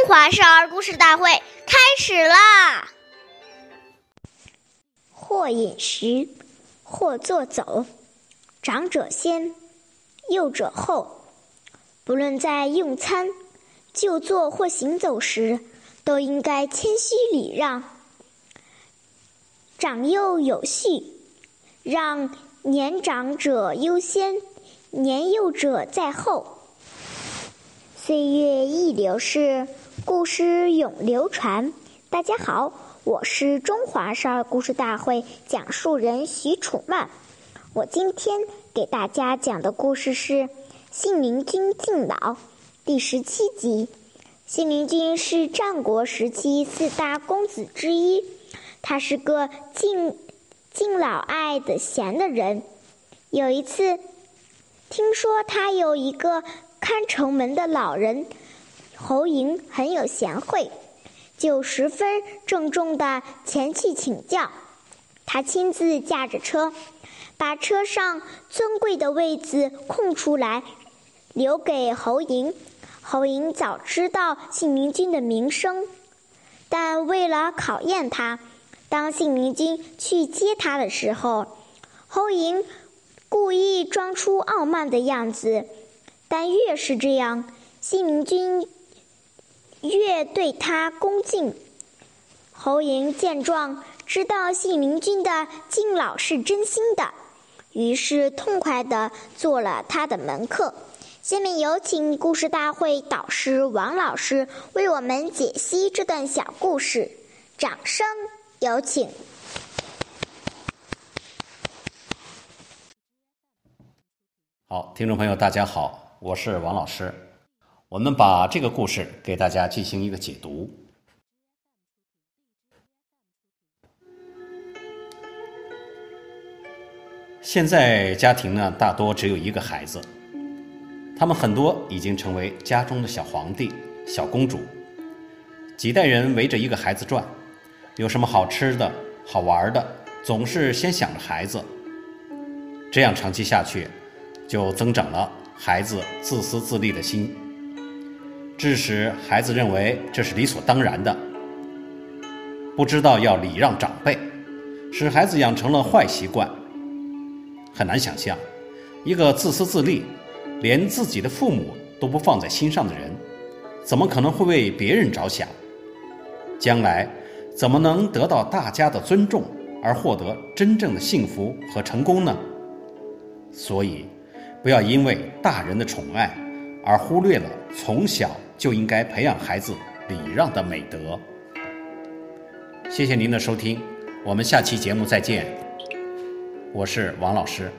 中华少儿故事大会开始啦！或饮食，或坐走，长者先，幼者后。不论在用餐、就坐或行走时，都应该谦虚礼让，长幼有序，让年长者优先，年幼者在后。岁月易流逝。故事永流传。大家好，我是中华少儿故事大会讲述人许楚曼。我今天给大家讲的故事是《信陵君敬老》第十七集。信陵君是战国时期四大公子之一，他是个敬敬老爱的贤的人。有一次，听说他有一个看城门的老人。侯嬴很有贤惠，就十分郑重地前去请教。他亲自驾着车，把车上尊贵的位子空出来，留给侯嬴。侯嬴早知道信陵君的名声，但为了考验他，当信陵君去接他的时候，侯嬴故意装出傲慢的样子。但越是这样，信陵君。越对他恭敬，侯嬴见状，知道信陵君的敬老是真心的，于是痛快地做了他的门客。下面有请故事大会导师王老师为我们解析这段小故事，掌声有请。好，听众朋友，大家好，我是王老师。我们把这个故事给大家进行一个解读。现在家庭呢，大多只有一个孩子，他们很多已经成为家中的小皇帝、小公主，几代人围着一个孩子转，有什么好吃的、好玩的，总是先想着孩子。这样长期下去，就增长了孩子自私自利的心。致使孩子认为这是理所当然的，不知道要礼让长辈，使孩子养成了坏习惯。很难想象，一个自私自利、连自己的父母都不放在心上的人，怎么可能会为别人着想？将来怎么能得到大家的尊重而获得真正的幸福和成功呢？所以，不要因为大人的宠爱而忽略了从小。就应该培养孩子礼让的美德。谢谢您的收听，我们下期节目再见。我是王老师。